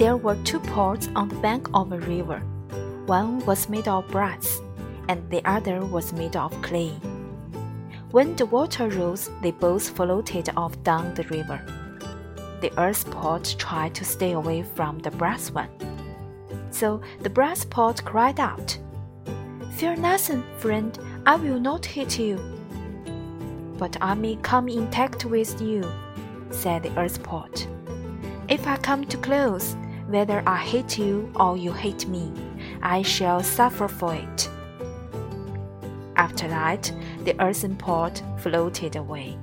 There were two pots on the bank of a river. One was made of brass, and the other was made of clay. When the water rose, they both floated off down the river. The earth pot tried to stay away from the brass one. So the brass pot cried out, Fear nothing, friend, I will not hit you. But I may come intact with you, said the earth pot. If I come too close, whether I hate you or you hate me, I shall suffer for it. After that, the earthen pot floated away.